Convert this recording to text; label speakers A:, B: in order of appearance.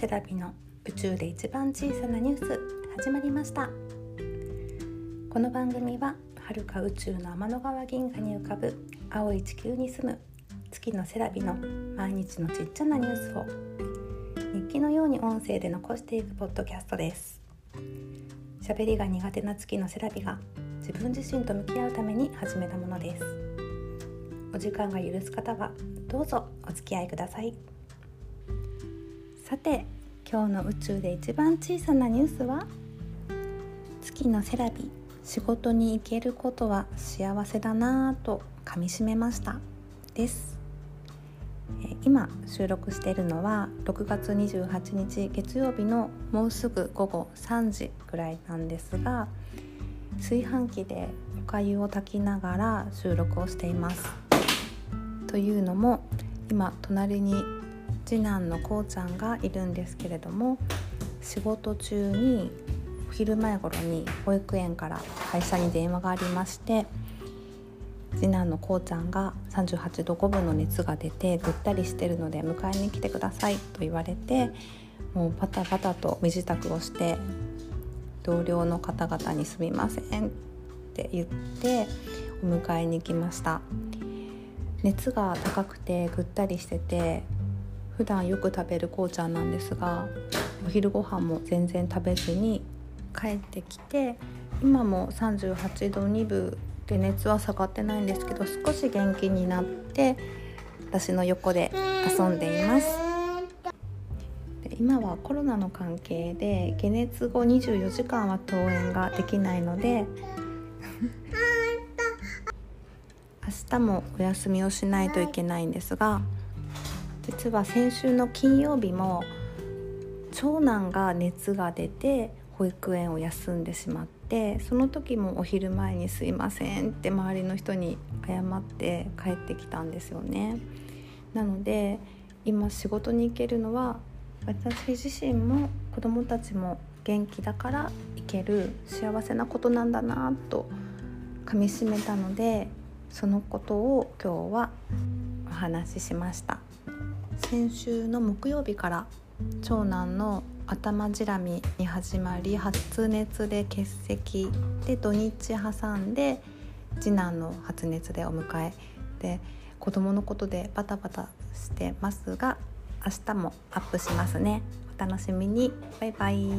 A: セラビの宇宙で一番小さなニュース始まりました。この番組は遥か宇宙の天の川銀河に浮かぶ青い地球に住む月のセラビの毎日のちっちゃなニュースを日記のように音声で残していくポッドキャストです。喋りが苦手な月のセラビが自分自身と向き合うために始めたものです。お時間が許す方はどうぞお付き合いください。さて今日の宇宙で一番小さなニュースは？月のセラビ仕事に行けることは幸せだなぁと噛みしめました。です。今収録しているのは6月28日月曜日のもうすぐ午後3時ぐらいなんですが炊飯器でおかゆを炊きながら収録をしています。というのも今隣に次男のこうちゃんがいるんですけれども仕事中にお昼前頃に保育園から会社に電話がありまして次男のこうちゃんが38度5分の熱が出てぐったりしてるので迎えに来てくださいと言われてもうパタパタと身支度をして同僚の方々に「すみません」って言ってお迎えに来ました。熱が高くてぐったりしてて普段よく食べるこうちゃんなんですがお昼ご飯も全然食べずに帰ってきて今も38度2分で熱は下がってないんですけど少し元気になって私の横で遊んでいます。今はコロナの関係で解熱後24時間は登園ができないので明日もお休みをしないといけないんですが実は先週の金曜日も長男が熱が出て保育園を休んでしまってその時もお昼前に「すいません」って周りの人に謝って帰ってきたんですよね。なので今仕事に行けるのは私自身も子供たちも元気だから行ける幸せなことなんだなとかみしめたのでそのことを今日はお話ししました。先週の木曜日から長男の頭じらみに始まり発熱で欠席で土日挟んで次男の発熱でお迎え。で子供のことでバタバタしてますが明日もアップしますね。お楽しみにバイバイ。